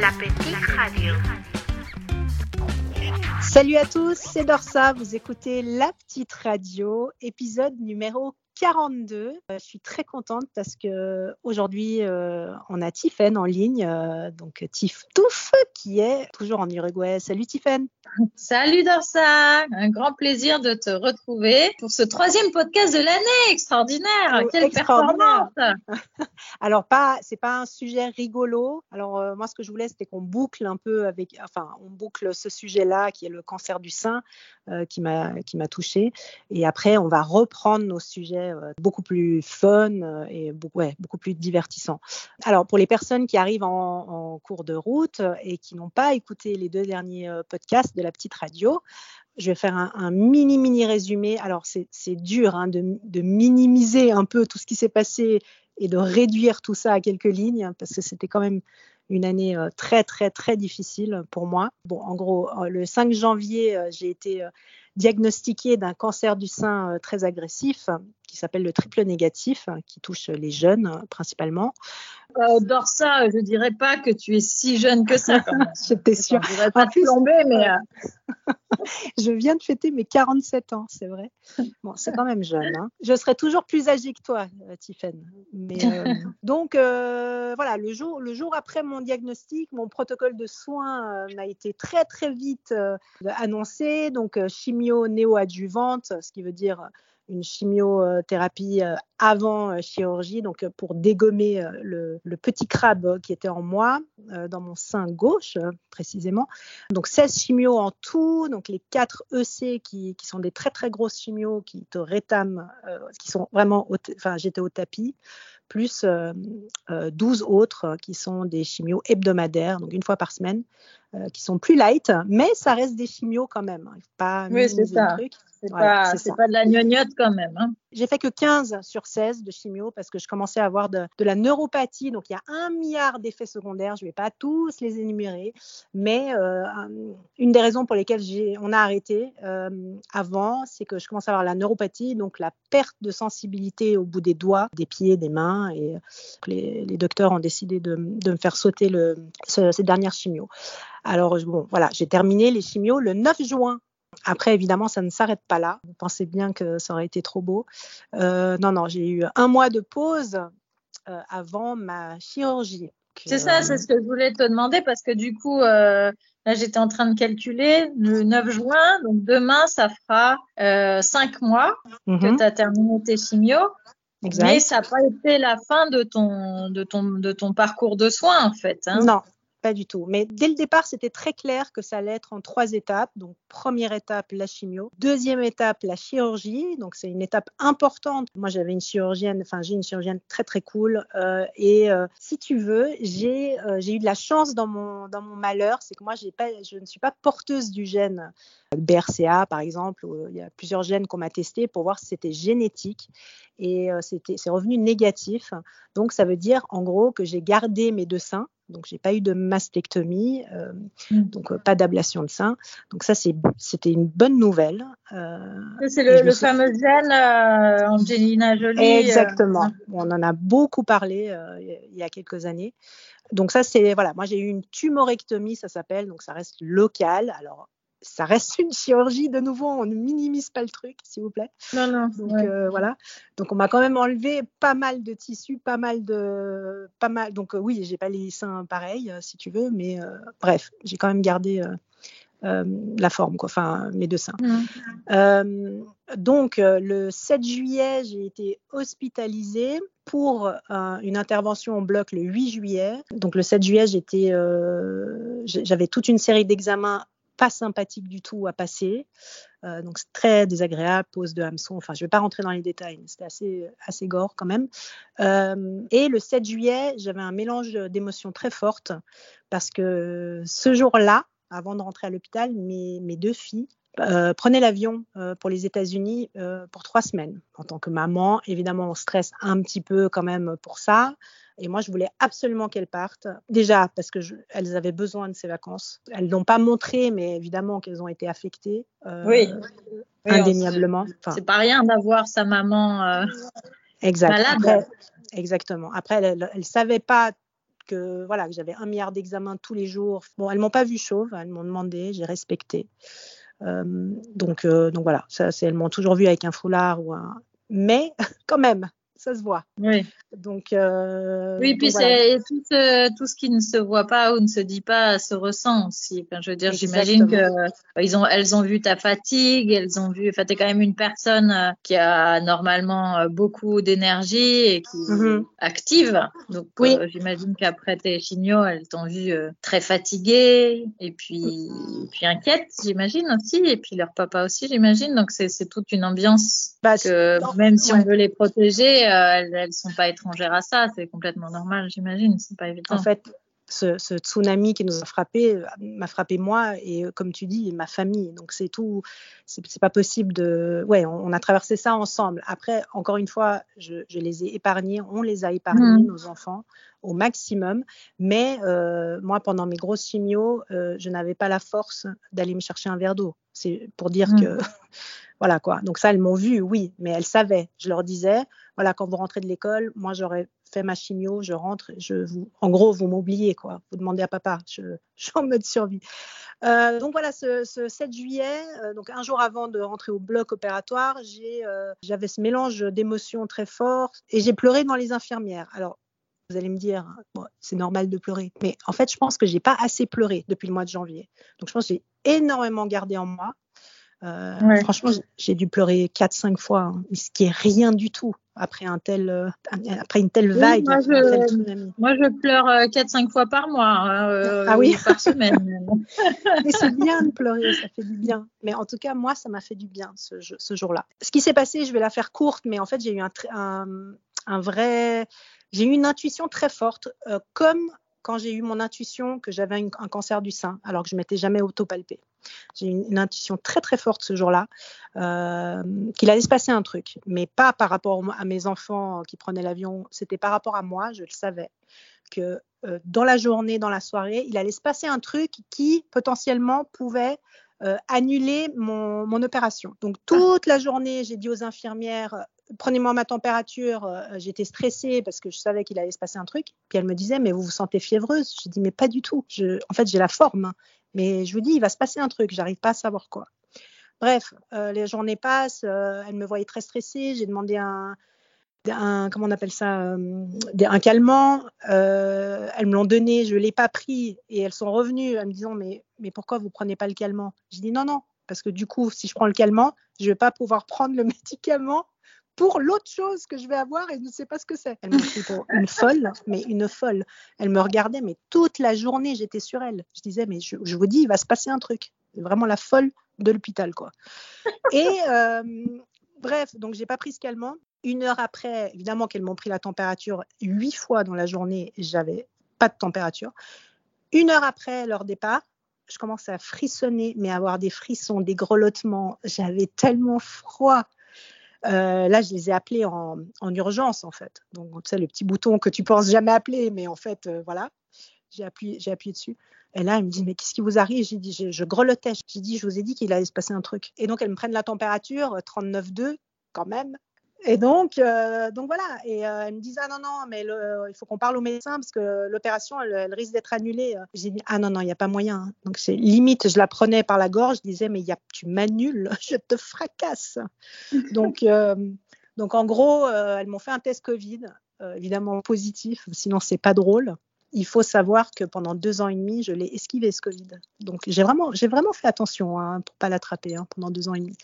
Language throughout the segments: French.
La petite radio. Salut à tous, c'est Dorsa, vous écoutez La Petite Radio, épisode numéro 42. Euh, je suis très contente parce que aujourd'hui euh, on a Tiffen en ligne, euh, donc Tiff Touf qui est toujours en Uruguay. Salut Tiffen. Salut Dorsa, un grand plaisir de te retrouver pour ce troisième podcast de l'année, extraordinaire, Oh, quelle extraordinaire. performance Alors pas, c'est pas un sujet rigolo. Alors euh, moi ce que je voulais c'était qu'on boucle un peu avec, enfin on boucle ce sujet-là qui est le cancer du sein qui m'a qui m'a touchée. Et après on va reprendre nos sujets euh, beaucoup plus fun euh, et beaucoup, plus divertissants. Alors pour les personnes qui arrivent en, cours de route euh, et qui n'ont pas écouté les deux derniers podcasts de la petite radio, je vais faire un, mini mini résumé. Alors c'est dur hein, de, de minimiser un peu tout ce qui s'est passé et de réduire tout ça à quelques lignes parce que c'était quand même une année très très très difficile pour moi. Bon, en gros, le 5 janvier, j'ai été diagnostiquée d'un cancer du sein très agressif qui s'appelle le triple négatif, hein, qui touche les jeunes euh, principalement. Euh, Dorsa, je dirais pas que tu es si jeune que ça. J'étais sûre. Je voudrais pas te plomber, mais euh, Je viens de fêter mes 47 ans, c'est vrai. Bon, c'est quand même jeune. hein. Je serai toujours plus âgée que toi, euh, Tiffaine. Mais euh, donc euh, voilà, le jour, le jour après mon diagnostic, mon protocole de soins euh, m'a été très très vite annoncé. Donc chimio néoadjuvante, ce qui veut dire une chimiothérapie euh, avant euh, chirurgie, donc euh, pour dégommer le, le petit crabe qui était en moi, dans mon sein gauche précisément. Donc 16 chimios en tout, donc les 4 EC qui, qui sont des très très grosses chimios qui te rétament, qui sont vraiment, au enfin j'étais au tapis, plus euh, euh, 12 autres qui sont des chimios hebdomadaires, donc une fois par semaine, qui sont plus light, mais ça reste des chimios quand même. hein. Pas Oui, c'est ça. truc. C'est Voilà, pas, de la gnognotte quand même. Hein. J'ai fait que 15 sur 16 de chimio parce que je commençais à avoir de, de la neuropathie. Donc, il y a un milliard d'effets secondaires. Je ne vais pas tous les énumérer. Mais euh, un- une des raisons pour lesquelles on a arrêté euh, avant, c'est que je commençais à avoir la neuropathie, donc la perte de sensibilité au bout des doigts, des pieds, des mains. Et euh, les, les docteurs ont décidé de, de me faire sauter le, ce- ces dernières chimios. Alors, bon, voilà, j'ai terminé les chimios le 9 juin. Après, évidemment, ça ne s'arrête pas là. Vous pensez bien que ça aurait été trop beau. Euh, non, non, j'ai eu un mois de pause euh, avant ma chirurgie. C'est Euh, ça, c'est ce que je voulais te demander parce que du coup, euh, là, j'étais en train de calculer le 9 juin, donc demain, ça fera euh, 5 mois mhm, que tu as terminé tes chimios. exact. Mais ça n'a pas été la fin de ton, de ton, de ton parcours de soins, en fait. Hein. Non, pas du tout. Mais dès le départ, c'était très clair que ça allait être en trois étapes. Donc, première étape, la chimio. Deuxième étape, la chirurgie. Donc, c'est une étape importante. Moi, j'avais une chirurgienne, enfin, j'ai une chirurgienne très, très cool. Euh, et euh, si tu veux, j'ai euh, j'ai eu de la chance dans mon, dans mon malheur. C'est que moi, je ne suis pas porteuse du gène BRCA, par exemple. Il y a plusieurs gènes qu'on m'a testés pour voir si c'était génétique. Et c'est revenu négatif. Donc, ça veut dire, en gros, que j'ai gardé mes deux seins. Donc, j'ai pas eu de mastectomie, euh, Mm. donc euh, pas d'ablation de sein. Donc, ça, c'est- c'était une bonne nouvelle. Euh, C'est le, fameux gène euh, Angelina Jolie. Exactement. On en a beaucoup parlé il y a quelques années. Donc ça, c'est voilà. Moi, j'ai eu une tumorectomie, ça s'appelle. Donc ça reste local. Alors ça reste une chirurgie de nouveau. On ne minimise pas le truc, s'il vous plaît. non, non. Donc ouais. euh, voilà. Donc on m'a quand même enlevé pas mal de tissus, pas mal de, pas mal. Donc euh, oui, j'ai pas les seins pareils, euh, si tu veux, mais euh, bref, j'ai quand même gardé la forme, quoi. Enfin, mes deux seins. Mm. Euh, donc, le 7 juillet, j'ai été hospitalisée pour une intervention en bloc le 8 juillet. Donc, le 7 juillet, j'étais, j'avais toute une série d'examens pas sympathiques du tout à passer. Euh, donc, c'est très désagréable, pose de hameçon. Enfin, je ne vais pas rentrer dans les détails, mais c'était assez, assez gore quand même. Euh, et le 7 juillet, j'avais un mélange d'émotions très fortes parce que ce jour-là, avant de rentrer à l'hôpital, mes, mes deux filles euh, prenaient l'avion pour les États-Unis pour trois semaines. En tant que maman, évidemment, on stresse un petit peu quand même pour ça. Et moi, je voulais absolument qu'elles partent. Déjà, parce qu'elles avaient besoin de ces vacances. Elles l'ont pas montré, mais évidemment qu'elles ont été affectées. euh, Oui. Indéniablement. Enfin, C'est pas rien d'avoir sa maman. euh, exact. malade. Après, exactement. Après, elles ne savaient pas que voilà que j'avais un milliard d'examens tous les jours. Bon, elles m'ont pas vu chauve, elles m'ont demandé, j'ai respecté. Euh, donc, euh, donc voilà, ça, elles m'ont toujours vu avec un foulard ou un. Mais quand même, ça se voit. Oui. Donc, euh, oui, puis c'est tout, tout, ce qui ne se voit pas ou ne se dit pas se ressent aussi. Enfin, je veux dire, j'imagine que bah, ils ont, elles ont vu ta fatigue, elles ont vu. Enfin, t'es quand même une personne euh, qui a normalement euh, beaucoup d'énergie et qui est mm-hmm. active. Donc, oui. j'imagine qu'après tes chignots, elles t'ont vu très fatiguée et puis, puis inquiète, j'imagine aussi. Et puis leur papa aussi, j'imagine. Donc, c'est toute une ambiance bah, que même si on veut les protéger euh, elles, elles sont pas étrangères à ça. C'est complètement normal, j'imagine. C'est pas évident. En fait, ce, tsunami qui nous a frappé euh, m'a frappé moi et euh, comme tu dis ma famille donc c'est tout c'est pas possible de ouais on, a traversé ça ensemble après encore une fois je, les ai épargnés on les a épargnés mmh. nos enfants au maximum mais moi pendant mes grosses chimios je n'avais pas la force d'aller me chercher un verre d'eau c'est pour dire mmh. que voilà quoi. Donc ça, elles m'ont vu, oui, mais elles savaient. Je leur disais, voilà, quand vous rentrez de l'école, moi j'aurais fait ma chimio, je rentre, je vous, en gros, vous m'oubliez quoi. Vous demandez à papa, je, suis en mode survie. Euh, donc voilà, ce, 7 juillet, euh, donc un jour avant de rentrer au bloc opératoire, euh, j'avais ce mélange d'émotions très fort et j'ai pleuré dans les infirmières. Alors vous allez me dire, c'est normal de pleurer. Mais en fait, je pense que j'ai pas assez pleuré depuis le mois de janvier. Donc, je pense que j'ai énormément gardé en moi. Euh, franchement, j'ai dû pleurer 4-5 fois, hein, ce qui est rien du tout après un tel, euh, après une telle vague. moi, je, moi, je, pleure 4-5 euh, fois par mois, hein, ah oui? par semaine. Mais c'est bien de pleurer, ça fait du bien. Mais en tout cas, moi, ça m'a fait du bien ce, ce jour-là. Ce qui s'est passé, je vais la faire courte, mais en fait, j'ai eu un, un, un vrai, j'ai eu une intuition très forte, comme quand j'ai eu mon intuition que j'avais un, cancer du sein, alors que je m'étais jamais autopalpée. J'ai eu une, intuition très très forte ce jour-là, euh, qu'il allait se passer un truc, mais pas par rapport à mes enfants qui prenaient l'avion, c'était par rapport à moi, je le savais, que euh, dans la journée, dans la soirée, il allait se passer un truc qui potentiellement pouvait euh, annuler mon, mon, opération. Donc toute la journée, j'ai dit aux infirmières, prenez-moi ma température, euh, j'étais stressée parce que je savais qu'il allait se passer un truc. Puis elle me disait, mais vous vous sentez fiévreuse? Je dis, mais pas du tout. en fait, j'ai la forme, hein. mais je vous dis, il va se passer un truc, j'arrive pas à savoir quoi. Bref, euh, les journées passent, euh, elle me voyait très stressée, j'ai demandé un, comment on appelle ça, un calmant. elles me l'ont donné, je ne l'ai pas pris et elles sont revenues en me disant mais, mais pourquoi vous prenez pas le calmant? Je dis non, non, parce que du coup, si je prends le calmant, je ne vais pas pouvoir prendre le médicament pour l'autre chose que je vais avoir et je ne sais pas ce que c'est. Elle m'a pris pour une folle, mais une folle. Elle me regardait, mais toute la journée, j'étais sur elle. Je disais, mais je, vous dis, il va se passer un truc. C'est vraiment la folle de l'hôpital, quoi. Et euh, bref, donc j'ai pas pris ce calmant. Une heure après, évidemment qu'elles m'ont pris la température huit fois dans la journée, j'avais pas de température. Une heure après leur départ, je commençais à frissonner, mais à avoir des frissons, des grelottements. J'avais tellement froid. Euh, là, je les ai appelés en, urgence, en fait. Donc, tu sais, le petit bouton que tu penses jamais appeler, mais en fait, euh, voilà, j'ai appuyé, j'ai appuyé dessus. Et là, elle me dit, mais qu'est-ce qui vous arrive? J'ai dit, je, je grelottais. J'ai dit, je vous ai dit qu'il allait se passer un truc. Et donc, elles me prennent la température, 39,2 quand même. Et donc, euh, donc voilà. Et euh, elle me disait ah non non, mais il faut qu'on parle au médecin parce que l'opération elle, risque d'être annulée. J'ai dit ah non non, il n'y a pas moyen. Donc c'est limite, je la prenais par la gorge, je disais mais y a, tu m'annules, je te fracasse. donc euh, donc en gros, elles m'ont fait un test Covid, évidemment positif, sinon c'est pas drôle. Il faut savoir que pendant deux ans et demi, je l'ai esquivé ce Covid. Donc j'ai vraiment, j'ai vraiment fait attention hein, pour pas l'attraper hein, pendant deux ans et demi.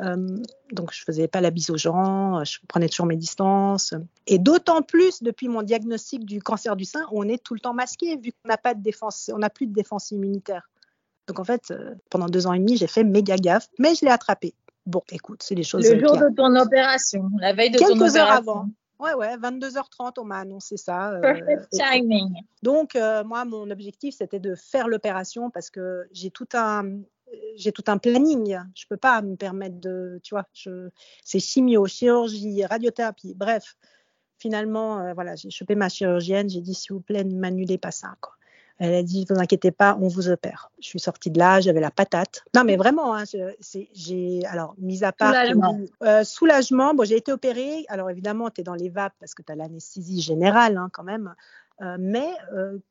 Euh, donc, je faisais pas la bise aux gens, je prenais toujours mes distances. Et d'autant plus depuis mon diagnostic du cancer du sein, on est tout le temps masqué, vu qu'on n'a pas de défense, on n'a plus de défense immunitaire. Donc, en fait, euh, pendant deux ans et demi, j'ai fait méga gaffe, mais je l'ai attrapé. Bon, écoute, c'est des choses. Le jour de ton opération, la veille de ton opération. Quelques heures avant. Ouais, ouais, 22h30, on m'a annoncé ça. Euh, Perfect timing. Donc, moi, mon objectif, c'était de faire l'opération parce que j'ai tout un, j'ai tout un planning. Je peux pas me permettre de, tu vois, c'est chimio, chirurgie, radiothérapie, bref. Finalement, euh, voilà, j'ai chopé ma chirurgienne, j'ai dit s'il vous plaît, ne m'annulez pas ça, quoi. Elle a dit, vous inquiétez pas, on vous opère. Je suis sortie de là, j'avais la patate. Non, mais vraiment, hein, j'ai, alors, mis à part. Soulagement. Euh, soulagement. Bon, j'ai été opérée. Alors, évidemment, tu es dans les vapes parce que tu as l'anesthésie générale, hein, quand même. Mais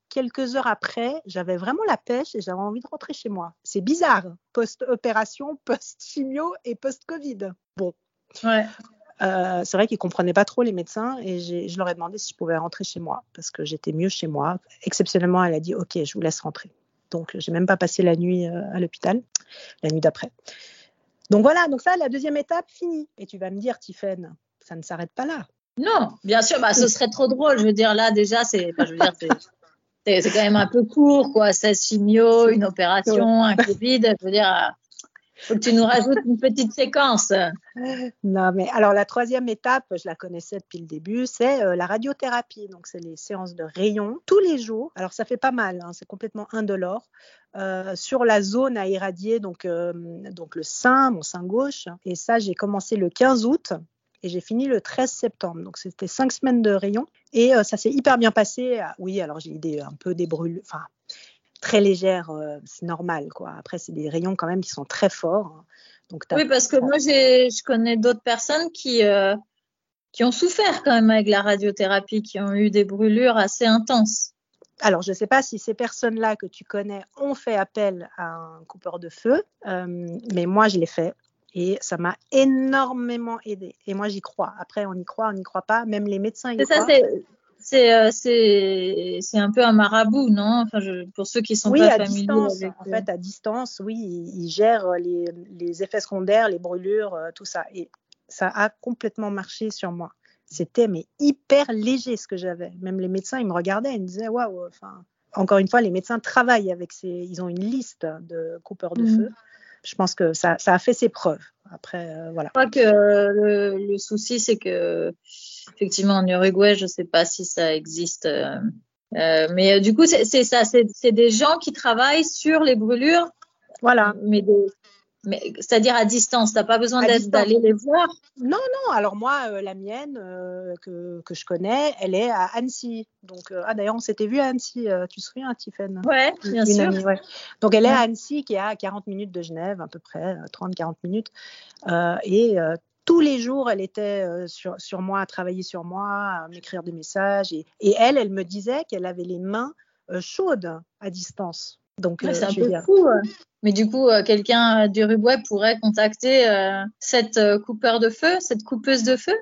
quelques heures après, j'avais vraiment la pêche et j'avais envie de rentrer chez moi. C'est bizarre, post-opération, post-chimio et post-Covid. Bon. Ouais. Euh, c'est vrai qu'ils comprenaient pas trop les médecins et je leur ai demandé si je pouvais rentrer chez moi parce que j'étais mieux chez moi. Exceptionnellement, elle a dit OK, je vous laisse rentrer. Donc, j'ai même pas passé la nuit euh, à l'hôpital, la nuit d'après. Donc voilà, donc ça, la deuxième étape, finie. Et tu vas me dire, Tiffaine, ça ne s'arrête pas là. Non, bien sûr, bah, ce serait trop drôle. Je veux dire, là, déjà, c'est, c'est, quand même un peu court, quoi. 16 chimio, une opération, un Covid. Je veux dire, faut que tu nous rajoutes une petite séquence. Non, mais alors la troisième étape, je la connaissais depuis le début, c'est euh, la radiothérapie. Donc, c'est les séances de rayons tous les jours. Alors, ça fait pas mal, hein, c'est complètement indolore. Euh, sur la zone à irradier, donc, euh, donc le sein, mon sein gauche. Et ça, j'ai commencé le 15 août et j'ai fini le 13 septembre. Donc c'était cinq semaines de rayons et ça s'est hyper bien passé. Oui, alors j'ai eu un peu des brûlures, enfin très légère, euh, c'est normal. Quoi. Après, c'est des rayons quand même qui sont très forts. Hein. Donc, oui, parce que moi, je connais d'autres personnes qui, euh, qui ont souffert quand même avec la radiothérapie, qui ont eu des brûlures assez intenses. Alors, je ne sais pas si ces personnes-là que tu connais ont fait appel à un coupeur de feu, euh, mais moi, je l'ai fait. Et ça m'a énormément aidé. Et moi, j'y crois. Après, on y croit, on n'y croit pas. Même les médecins y croient. Ça, euh, c'est un peu un marabout, non? Enfin, pour ceux qui sont oui, pas à Distance, en fait, à distance, oui, il, gère les, les, effets secondaires, les brûlures, euh, tout ça. Et ça a complètement marché sur moi. C'était mais hyper léger ce que j'avais. Même les médecins, ils me regardaient, ils me disaient waouh. Enfin, encore une fois, les médecins travaillent avec ces, ils ont une liste de coupeurs de mmh. feu. Je pense que ça, ça, a fait ses preuves. Après, euh, voilà. Je crois que le, le souci, c'est que effectivement, en Uruguay, je ne sais pas si ça existe. Euh, euh, mais euh, du coup, c'est ça, c'est des gens qui travaillent sur les brûlures. Voilà. Mais, c'est-à-dire à distance, tu n'as pas besoin d'aller les voir? Non, non. Alors moi, la mienne que, que, je connais, elle est à Annecy. Donc, ah d'ailleurs, on s'était vu à Annecy. tu te souviens, Tiffen? Ouais, bien sûr. Donc, elle est à Annecy, qui est à 40 minutes de Genève, à peu près, 30-40 minutes. et tous les jours, elle était euh, sur, sur, moi, à travailler sur moi, à m'écrire des messages. Et, et, elle, elle me disait qu'elle avait les mains euh, chaudes à distance. Donc, euh, c'est un peu fou. Mais du coup, quelqu'un du Uruguay pourrait contacter cette coupeur de feu, cette coupeuse de feu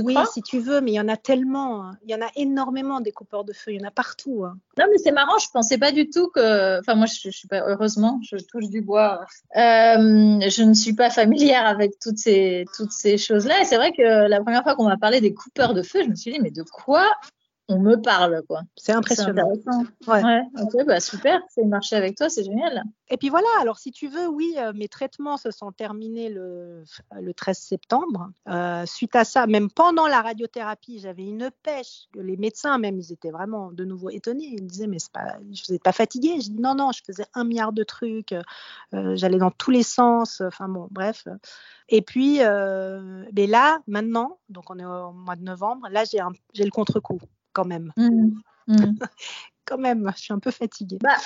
oui, si tu veux, mais il y en a tellement. Hein. Il y en a énormément des coupeurs de feu. Il y en a partout. Hein. Non, mais c'est marrant. Je pensais pas du tout que. Enfin, moi, je, je suis pas. Heureusement, je touche du bois. Euh, je ne suis pas familière avec toutes ces toutes ces choses-là. Et c'est vrai que la première fois qu'on m'a parlé des coupeurs de feu, je me suis dit, mais de quoi on me parle, quoi. C'est impressionnant. Ouais. ouais. ok, bah super, c'est marché avec toi, c'est génial. Et puis voilà, alors si tu veux, oui, euh, mes traitements se sont terminés le, le 13 septembre. Euh, suite à ça, même pendant la radiothérapie, j'avais une pêche. Les médecins, même, ils étaient vraiment de nouveau étonnés. Ils me disaient, mais c'est pas, je vous pas fatiguée. Je dis, non, non, je faisais un milliard de trucs. Euh, j'allais dans tous les sens. Enfin bon, bref. Et puis, mais là, maintenant, donc on est au mois de novembre, là, j'ai le contre-coup quand même. Mmh. Mmh. quand même, je suis un peu fatiguée. Bah,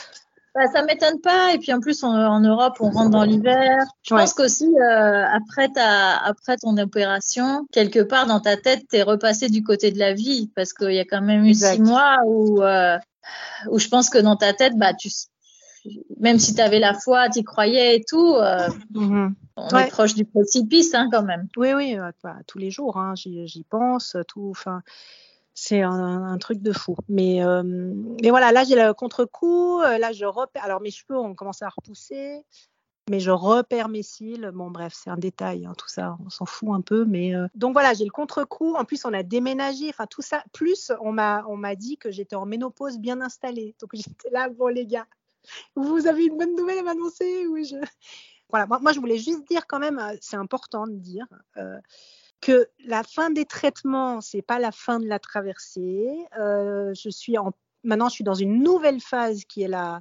bah, ça m'étonne pas. Et puis en plus, en Europe, on rentre dans l'hiver. Je pense qu'aussi, euh, après, après ton opération, quelque part dans ta tête, tu es repassé du côté de la vie. Parce qu'il y a quand même eu six mois où, euh, où je pense que dans ta tête, bah, tu, même si tu avais la foi, tu croyais et tout, euh, mmh. on est proche du précipice hein, quand même. Oui, oui, tous les jours, hein, j'y pense. Tout, c'est un, truc de fou. Mais, euh, mais voilà, là, j'ai le contre-coup. Euh, là, je repère. Alors, mes cheveux ont commencé à repousser, mais je repère mes cils. Bon, bref, c'est un détail, hein, tout ça, on s'en fout un peu. Mais euh, Donc, voilà, j'ai le contre-coup. En plus, on a déménagé. Enfin, tout ça. Plus, on m'a dit que j'étais en ménopause bien installée. Donc, j'étais là, bon, les gars, vous avez une bonne nouvelle à m'annoncer Oui, je. Voilà, moi, moi, je voulais juste dire quand même, c'est important de dire que la fin des traitements, c'est pas la fin de la traversée. Euh, je suis en, maintenant, je suis dans une nouvelle phase qui est la,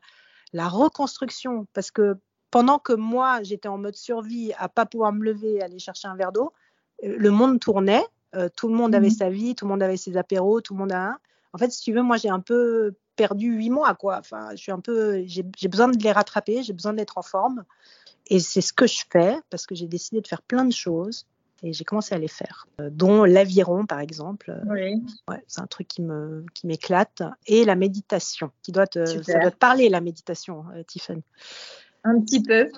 la reconstruction, parce que pendant que moi, j'étais en mode survie, à pas pouvoir me lever, aller chercher un verre d'eau, euh, le monde tournait, euh, tout le monde avait mmh sa vie, tout le monde avait ses apéros, tout le monde a. En fait, si tu veux, moi, j'ai un peu perdu huit mois, quoi. Enfin, je suis un peu, j'ai besoin de les rattraper, j'ai besoin d'être en forme, et c'est ce que je fais parce que j'ai décidé de faire plein de choses. Et j'ai commencé à les faire, euh, dont l'aviron par exemple. Oui. Ouais, c'est un truc qui me qui m'éclate et la méditation, qui doit te, ça doit te parler la méditation, euh, Tiffany. Un petit peu.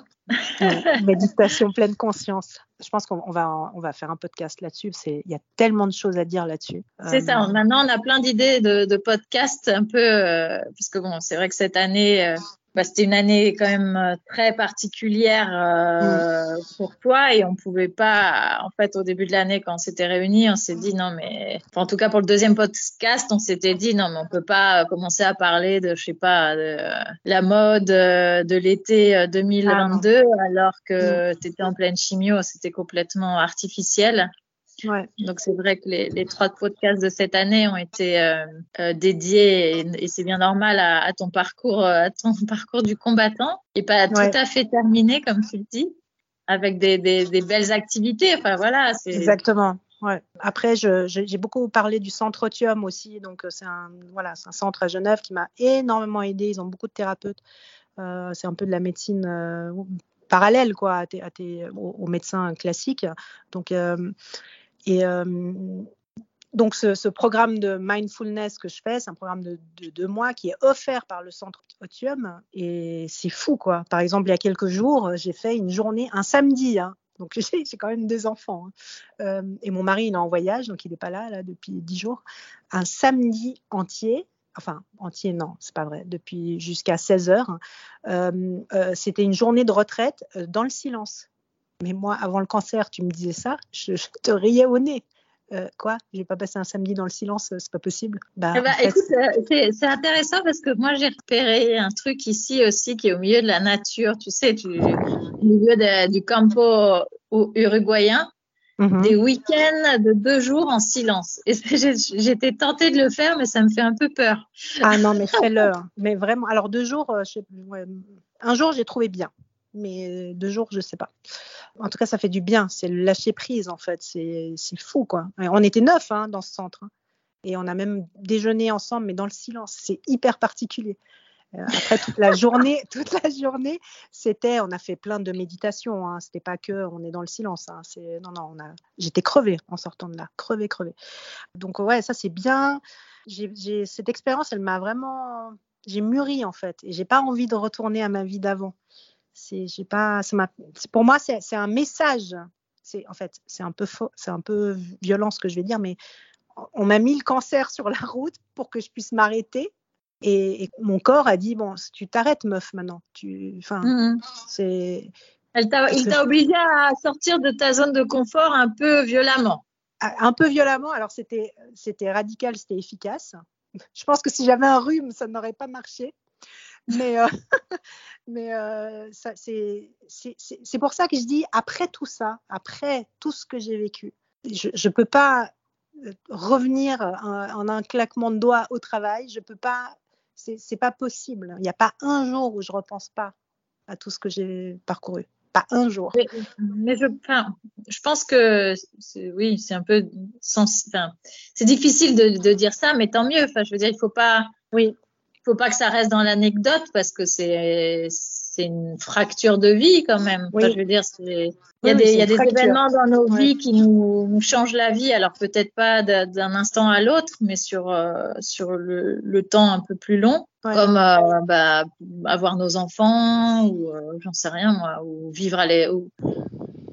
méditation pleine conscience. Je pense qu'on va, on va faire un podcast là-dessus. Il y a tellement de choses à dire là-dessus. C'est ça. Euh, Maintenant, on a plein d'idées de, de podcasts un peu, euh, parce que bon, c'est vrai que cette année, euh, bah, c'était une année quand même euh, très particulière euh, mm. pour toi et on pouvait pas, en fait, au début de l'année, quand on s'était réunis, on s'est dit non, mais en tout cas pour le deuxième podcast, on s'était dit non, mais on peut pas commencer à parler de, je sais pas, de la mode euh, de l'été 2022 ah alors que mm. tu étais en pleine chimio, c'était complètement artificiel. Ouais. Donc c'est vrai que les, les, trois podcasts de cette année ont été euh, euh, dédiés et, et c'est bien normal à, à, ton parcours, euh, à ton parcours du combattant et pas ouais. tout à fait terminé comme tu le dis, avec des, des, des belles activités. Enfin voilà. Exactement. Ouais. Après, j'ai beaucoup parlé du centre Otium aussi. Donc, c'est un, voilà, un centre à Genève qui m'a énormément aidé. Ils ont beaucoup de thérapeutes. Euh, c'est un peu de la médecine parallèle quoi, à tes, à tes, aux, aux, médecins classiques. Donc, euh, et euh, donc, ce, programme de mindfulness que je fais, c'est un programme de, de, deux mois qui est offert par le centre Otium. Et c'est fou, quoi. Par exemple, il y a quelques jours, j'ai fait une journée, un samedi. Hein. Donc, j'ai quand même deux enfants. Hein. Euh, et mon mari, il est en voyage, donc il n'est pas là, là, depuis dix jours. Un samedi entier, enfin, entier, non, c'est pas vrai, depuis jusqu'à 16 heures. Euh, euh, C'était une journée de retraite dans le silence. Mais moi, avant le cancer, tu me disais ça, je, je te riais au nez. Euh, quoi? J'ai pas passé un samedi dans le silence, c'est pas possible. Bah, eh bah en fait... écoute, c'est intéressant parce que moi j'ai repéré un truc ici aussi qui est au milieu de la nature, tu sais, au milieu de, du campo uruguayen, mm -hmm. des week-ends de deux jours en silence. Et j'étais tentée de le faire, mais ça me fait un peu peur. Ah non, mais fais-le. mais vraiment, alors deux jours, euh, je sais, ouais, un jour j'ai trouvé bien, mais deux jours je sais pas en tout cas, ça fait du bien. C'est le lâcher prise, en fait. C'est fou, quoi. On était neuf hein, dans ce centre. Hein. Et on a même déjeuné ensemble, mais dans le silence. C'est hyper particulier. Euh, après toute la journée, toute la journée, c'était, on a fait plein de méditations. Hein. C'était pas que on est dans le silence. Hein. Non, non, on a, j'étais crevée en sortant de là, crevée, crevée. Donc ouais, ça c'est bien. J'ai cette expérience, elle m'a vraiment, j'ai mûri en fait, et j'ai pas envie de retourner à ma vie d'avant c'est j'ai pas ça pour moi c'est un message. C'est en fait c'est un peu faux c'est un peu violent ce que je vais dire mais on m'a mis le cancer sur la route pour que je puisse m'arrêter. Et, et, mon corps a dit bon tu t'arrêtes meuf maintenant tu enfin mm -hmm. c'est il t'a obligé à sortir de ta zone de confort un peu violemment. Un peu violemment. Alors c'était c'était radical c'était efficace. Je pense que si j'avais un rhume ça n'aurait pas marché. Mais, euh, mais euh, c'est pour ça que je dis, après tout ça, après tout ce que j'ai vécu, je ne peux pas euh, revenir en, en, un claquement de doigts au travail. Je peux pas, c'est pas possible. Il n'y a pas un jour où je repense pas à tout ce que j'ai parcouru. Pas un jour. Mais, mais je, enfin, je pense que oui, c'est un peu enfin, c'est difficile de, de, dire ça, mais tant mieux. Enfin, je veux dire, il faut pas. Oui faut pas que ça reste dans l'anecdote parce que c'est c'est une fracture de vie quand même. Oui. Enfin, je veux dire, il y a des, il y a des événements dans nos ouais. vies qui nous, nous, changent la vie. Alors peut-être pas d'un instant à l'autre, mais sur euh, sur le, le, temps un peu plus long, ouais. comme euh, bah, avoir nos enfants ou euh, j'en sais rien moi, ou vivre à les, ou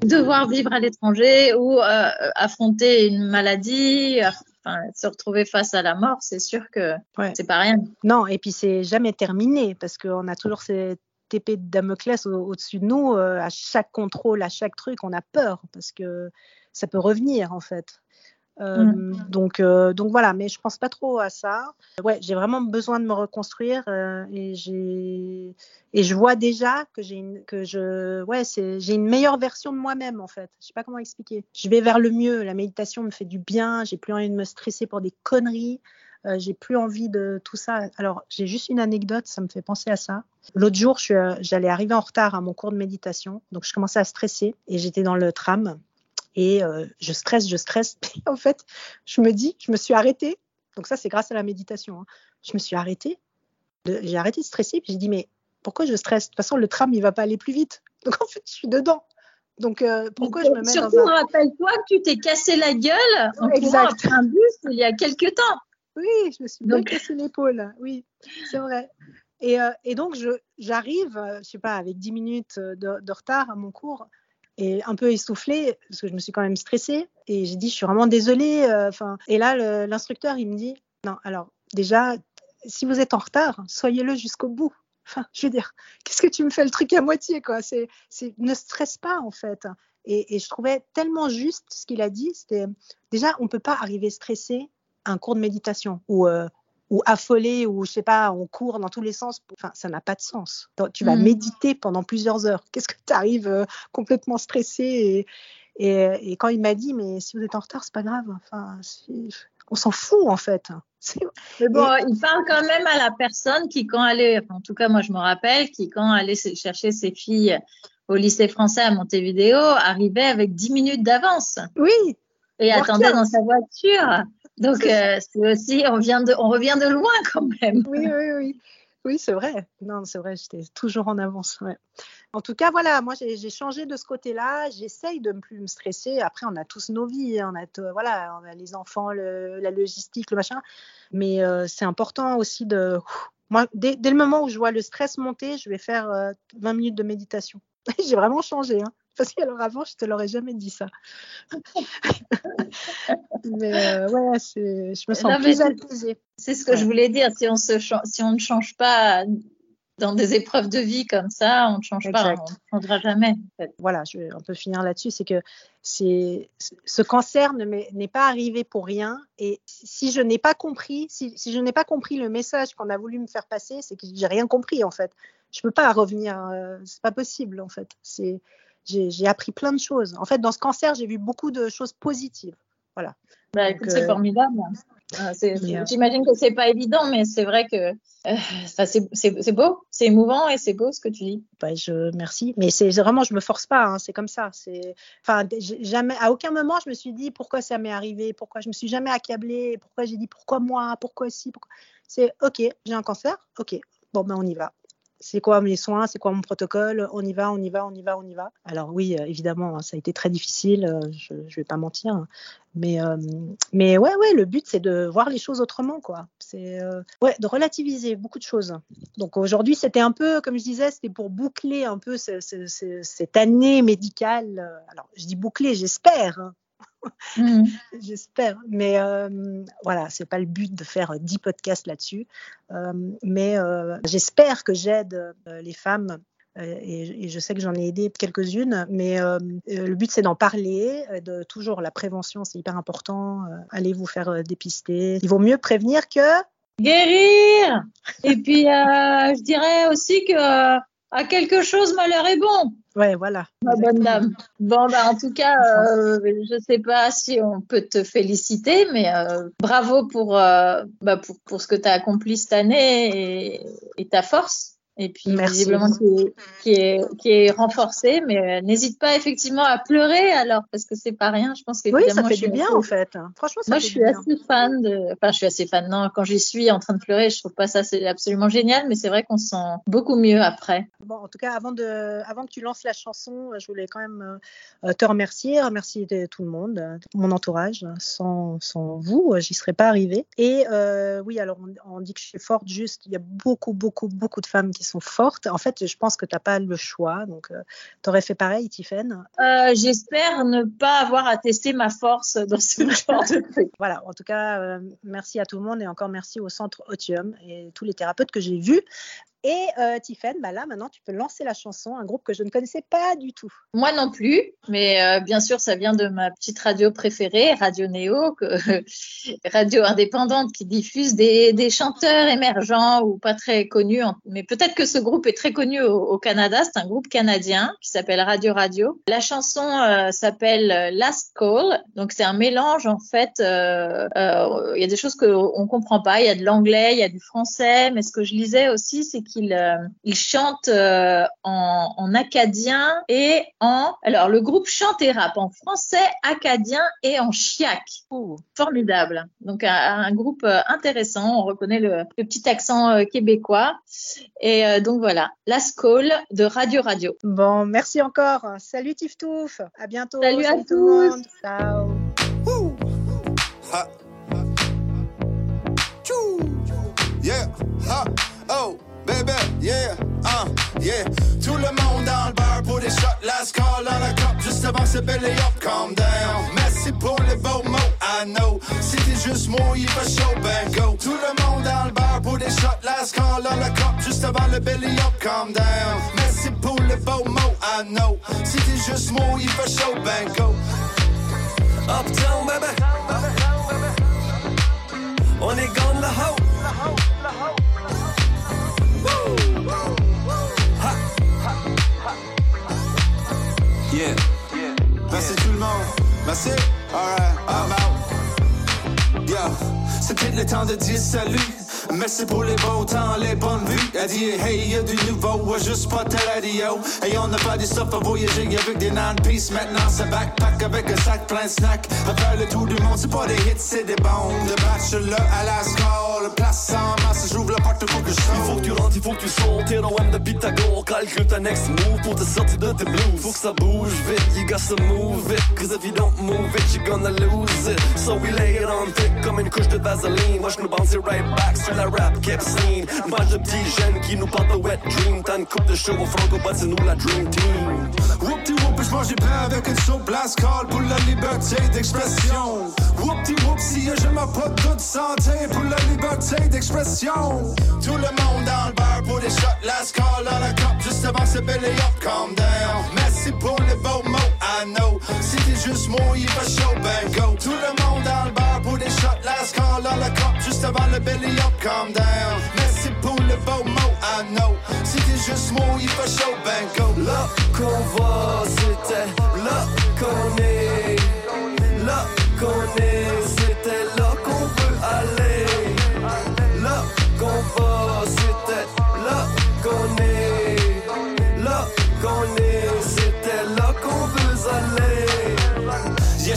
devoir vivre à l'étranger ou affronter une maladie. Enfin, se retrouver face à la mort, c'est sûr que ouais. c'est pas rien. Non, et puis c'est jamais terminé parce qu'on a toujours cette épée de Damoclès au-dessus au de nous. Euh, à chaque contrôle, à chaque truc, on a peur parce que ça peut revenir en fait. Euh, mmh. donc, euh, donc voilà, mais je pense pas trop à ça. Ouais, j'ai vraiment besoin de me reconstruire euh, et j'ai et je vois déjà que j'ai une que je ouais c'est j'ai une meilleure version de moi-même en fait. Je sais pas comment expliquer. Je vais vers le mieux. La méditation me fait du bien. J'ai plus envie de me stresser pour des conneries. Euh, j'ai plus envie de tout ça. Alors j'ai juste une anecdote, ça me fait penser à ça. L'autre jour, j'allais arriver en retard à mon cours de méditation, donc je commençais à stresser et j'étais dans le tram et euh, je stresse, je stresse. Et en fait, je me dis, je me suis arrêtée. Donc ça, c'est grâce à la méditation. Hein. Je me suis arrêtée. J'ai arrêté de stresser. Puis j'ai dit, mais pourquoi je stresse? De toute façon, le tram, il va pas aller plus vite. Donc en fait, je suis dedans. Donc euh, pourquoi je me mets Surtout, dans un... rappelle-toi que tu t'es cassé la gueule en après un bus il y a quelques temps. Oui, je me suis bien cassé l'épaule. Oui, c'est vrai. Et, euh, et donc, j'arrive, euh, je sais pas, avec 10 minutes de, de, retard à mon cours et un peu essoufflée parce que je me suis quand même stressée. Et j'ai dit, je suis vraiment désolée. Enfin, et là, l'instructeur, il me dit, non, alors déjà, si vous êtes en retard, soyez-le jusqu'au bout. Enfin, je veux dire, qu'est-ce que tu me fais le truc à moitié, quoi? C'est, ne stresse pas en fait. Et, et, je trouvais tellement juste ce qu'il a dit. C'était déjà, on peut pas arriver stressé un cours de méditation ou euh, ou affolé ou je sais pas, on court dans tous les sens. Enfin, ça n'a pas de sens. tu vas mm. méditer pendant plusieurs heures. Qu'est-ce que tu arrives euh, complètement stressé et, et, et, quand il m'a dit, mais si vous êtes en retard, c'est pas grave. Enfin, on s'en fout en fait. Mais bon, il parle quand même à la personne qui, quand elle est, en tout cas, moi je me rappelle, qui, quand elle est chercher ses filles au lycée français à Montevideo, arrivait avec 10 minutes d'avance. Oui. Et attendait dans sa voiture. Donc, euh, c'est aussi, on, vient de, on revient de loin quand même. Oui, oui, oui. Oui, c'est vrai. Non, c'est vrai, j'étais toujours en avance. En tout cas, voilà, moi j'ai changé de ce côté-là. J'essaye de ne plus me stresser. Après, on a tous nos vies, hein. on a, voilà, on a les enfants, la logistique, le machin. Mais euh, c'est important aussi de. Moi, dès, le moment où je vois le stress monter, je vais faire 20 euh, minutes de méditation. j'ai vraiment changé. Hein. Parce qu'alors avant, je te l'aurais jamais dit ça. mais euh, ouais, je me sens plus apaisée. C'est ce que je voulais dire. Si on, se si on ne change pas dans des épreuves de vie comme ça, on ne change pas, on ne changera jamais. Voilà, je vais un peu finir là-dessus, c'est que c'est ce cancer n'est pas arrivé pour rien. Et si je n'ai pas compris, si, si je n'ai pas compris le message qu'on a voulu me faire passer, c'est que j'ai rien compris en fait. Je peux pas revenir, euh, c'est pas possible en fait. C'est j'ai appris plein de choses. En fait, dans ce cancer, j'ai vu beaucoup de choses positives. Voilà. Bah, écoute, c'est euh, formidable. Euh, j'imagine que c'est pas évident, mais c'est vrai que euh, c'est beau, c'est émouvant et c'est beau ce que tu dis. Bah, je merci, mais c'est vraiment je me force pas, hein, c'est comme ça. C'est enfin jamais à aucun moment je me suis dit pourquoi ça m'est arrivé, pourquoi je me suis jamais accablée, pourquoi j'ai dit pourquoi moi, pourquoi si, pourquoi. C'est ok, j'ai un cancer, ok, bon ben on y va c'est quoi mes soins, c'est quoi mon protocole, on y va, on y va, on y va, on y va. Alors oui, euh, évidemment, hein, ça a été très difficile, euh, je ne vais pas mentir, mais euh, mais ouais, ouais, le but c'est de voir les choses autrement, quoi. C'est ouais, de relativiser beaucoup de choses. Donc aujourd'hui, c'était un peu, comme je disais, c'était pour boucler un peu cette année médicale. Alors je dis boucler, j'espère. Hein, Mmh. J'espère. Mais euh, voilà, c'est pas le but de faire 10 podcasts là-dessus. Euh, mais euh, j'espère que j'aide euh, les femmes. Et, et, je sais que j'en ai aidé quelques-unes, mais le but c'est d'en parler, de toujours la prévention, c'est hyper important. allez vous faire dépister. Il vaut mieux prévenir que guérir. Et puis je dirais aussi que à quelque chose malheur est bon. Ouais, voilà. Ma bonne dame. Bon, bah, en tout cas, euh, je sais pas si on peut te féliciter, mais euh, bravo pour, euh, bah, pour, pour, ce que tu as accompli cette année et, et ta force et puis Merci. visiblement qui est, qui est, renforcé. Mais euh, n'hésite pas effectivement à pleurer alors parce que c'est pas rien. Je pense que oui, ça fait du bien en fait. Franchement, ça moi je suis assez fan de. Enfin, je suis assez fan. Non, quand j'y suis en train de pleurer, je trouve pas ça c'est absolument génial, mais c'est vrai qu'on se sent beaucoup mieux après. Bon, en tout cas, avant de, avant que tu lances la chanson, je voulais quand même euh, te remercier, remercier tout le monde, mon entourage. Sans, sans vous, j'y serais pas arrivée. Et euh, oui, alors on, on dit que je suis forte. Juste, il y a beaucoup, beaucoup, beaucoup de femmes qui sont fortes. En fait, je pense que tu n'as pas le choix. Donc, euh, tu aurais fait pareil, Tiffaine euh, J'espère ne pas avoir à tester ma force dans ce genre de truc. Voilà, en tout cas, euh, merci à tout le monde et encore merci au centre Otium et tous les thérapeutes que j'ai vus. Et euh, Tiffen, bah là maintenant tu peux lancer la chanson, un groupe que je ne connaissais pas du tout. Moi non plus, mais euh, bien sûr ça vient de ma petite radio préférée, Radio Néo, radio indépendante qui diffuse des, chanteurs émergents ou pas très connus, mais peut-être que ce groupe est très connu au, Canada. C'est un groupe canadien qui s'appelle Radio Radio. La chanson euh, s'appelle Last Call, donc c'est un mélange en fait. Euh, euh, il y a des choses qu'on comprend pas. Il y a de l'anglais, il y a du français, mais ce que je lisais aussi, c'est qu'il euh, il chante euh, en, en, acadien et en alors le groupe chante et rappe en français, acadien et en chiac. Oh, formidable. Donc un, groupe intéressant. On reconnaît le, le petit accent québécois. Et donc voilà, la Skoll de Radio Radio. Bon, merci encore. Salut Tiftouf. À bientôt. Salut, à tous. Ciao. Yeah, ha, oh, baby, yeah, uh, yeah. Tout le monde dans le bar pour des shots, last call dans la cup, juste avant ce belly up, calm down. Merci pour les beaux mots, I know. T'es juste moi, il va chaud, ben go. Tout le monde dans le bar pour des shots, last call dans la cup, juste avant le belly up, calm down. Merci pour les beaux mots, I know. T'es juste moi, il va chaud, ben go. Uptown, baby. On est gone la ho. Yeah. Merci tout le monde. Merci. Alright, I'm out. Yeah. C'est peut-être le temps de dire salut. Merci pour les beaux temps, les bonnes vues. Elle dit, hey, y'a du nouveau, ouais, juste pas ta radio. Et on n'a pas du stuff à voyager avec des non-peace. Maintenant, c'est backpack avec un sac plein de snacks. À le tour du monde, c'est pas des hits, c'est des bombes. De bachelor à la score, place en masse, j'ouvre la porte que je Il faut que tu rentres, il faut que tu sautes. T'es M de Pythagore, calcule ta next move pour te sortir de tes blues. Faut que ça bouge vite, you got to move it. Cause if you don't move it, you're gonna lose it. So we lay it on thick comme une couche de vaseline. Moi, je nous bounce right back sur la rap kept scene. Une page de petits jeunes qui nous parlent de wet dream. T'as une coupe de show au franco, bah c'est nous la dream team. Whoop-ti whoop, je mange du pain avec une soupe blast call pour la liberté d'expression. Whoop-ti whoop, si je m'as pas toute santé pour la liberté d'expression. Tout le monde dans le bar pour des shots last call dans la cup juste avant ce belly up, calm down. Merci pour les beaux mots, I know. Si t'es juste moi, il va chaud, ben go. Tout le monde dans le bar pour des shots last call dans la cup juste avant le belly up, calm down. Merci pour le beau mot, I know. Si t'es juste moi, il va chaud, ben go. Là qu'on va, c'était là qu'on est. Là qu'on est,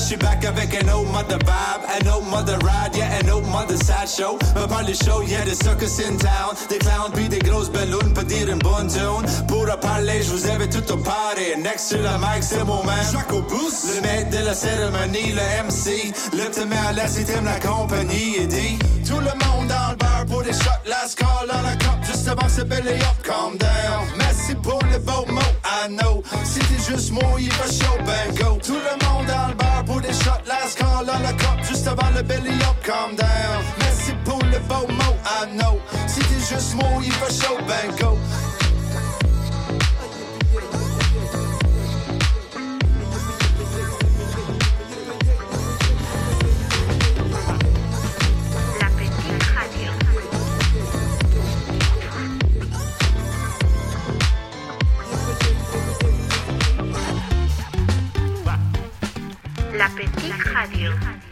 Yeah, she back avec un autre mother vibe, un autre mother ride, yeah, un autre mother sad show. Me parle show, yeah, des circus in town, des clowns puis des grosses ballons, peut dire une bonne tune. Pour parler, je vous avais tout au party. Next to the mic, c'est mon man. Jacques boost. Le maître de la cérémonie, le MC. Le met à il t'aime la compagnie et dit Tout le monde dans le bar pour des shots, last call dans la cup, avant ce belly up, calm down. Merci pour le beau mot, I know. Si juste moi, il va chaud, ben go. Tout le monde dans le bar pour des shots, last call dans la cup, juste avant le belly up, calm down. Merci pour le beau mot, I know. Si t'es juste moi, il va chaud, ben go. La Petite Radio.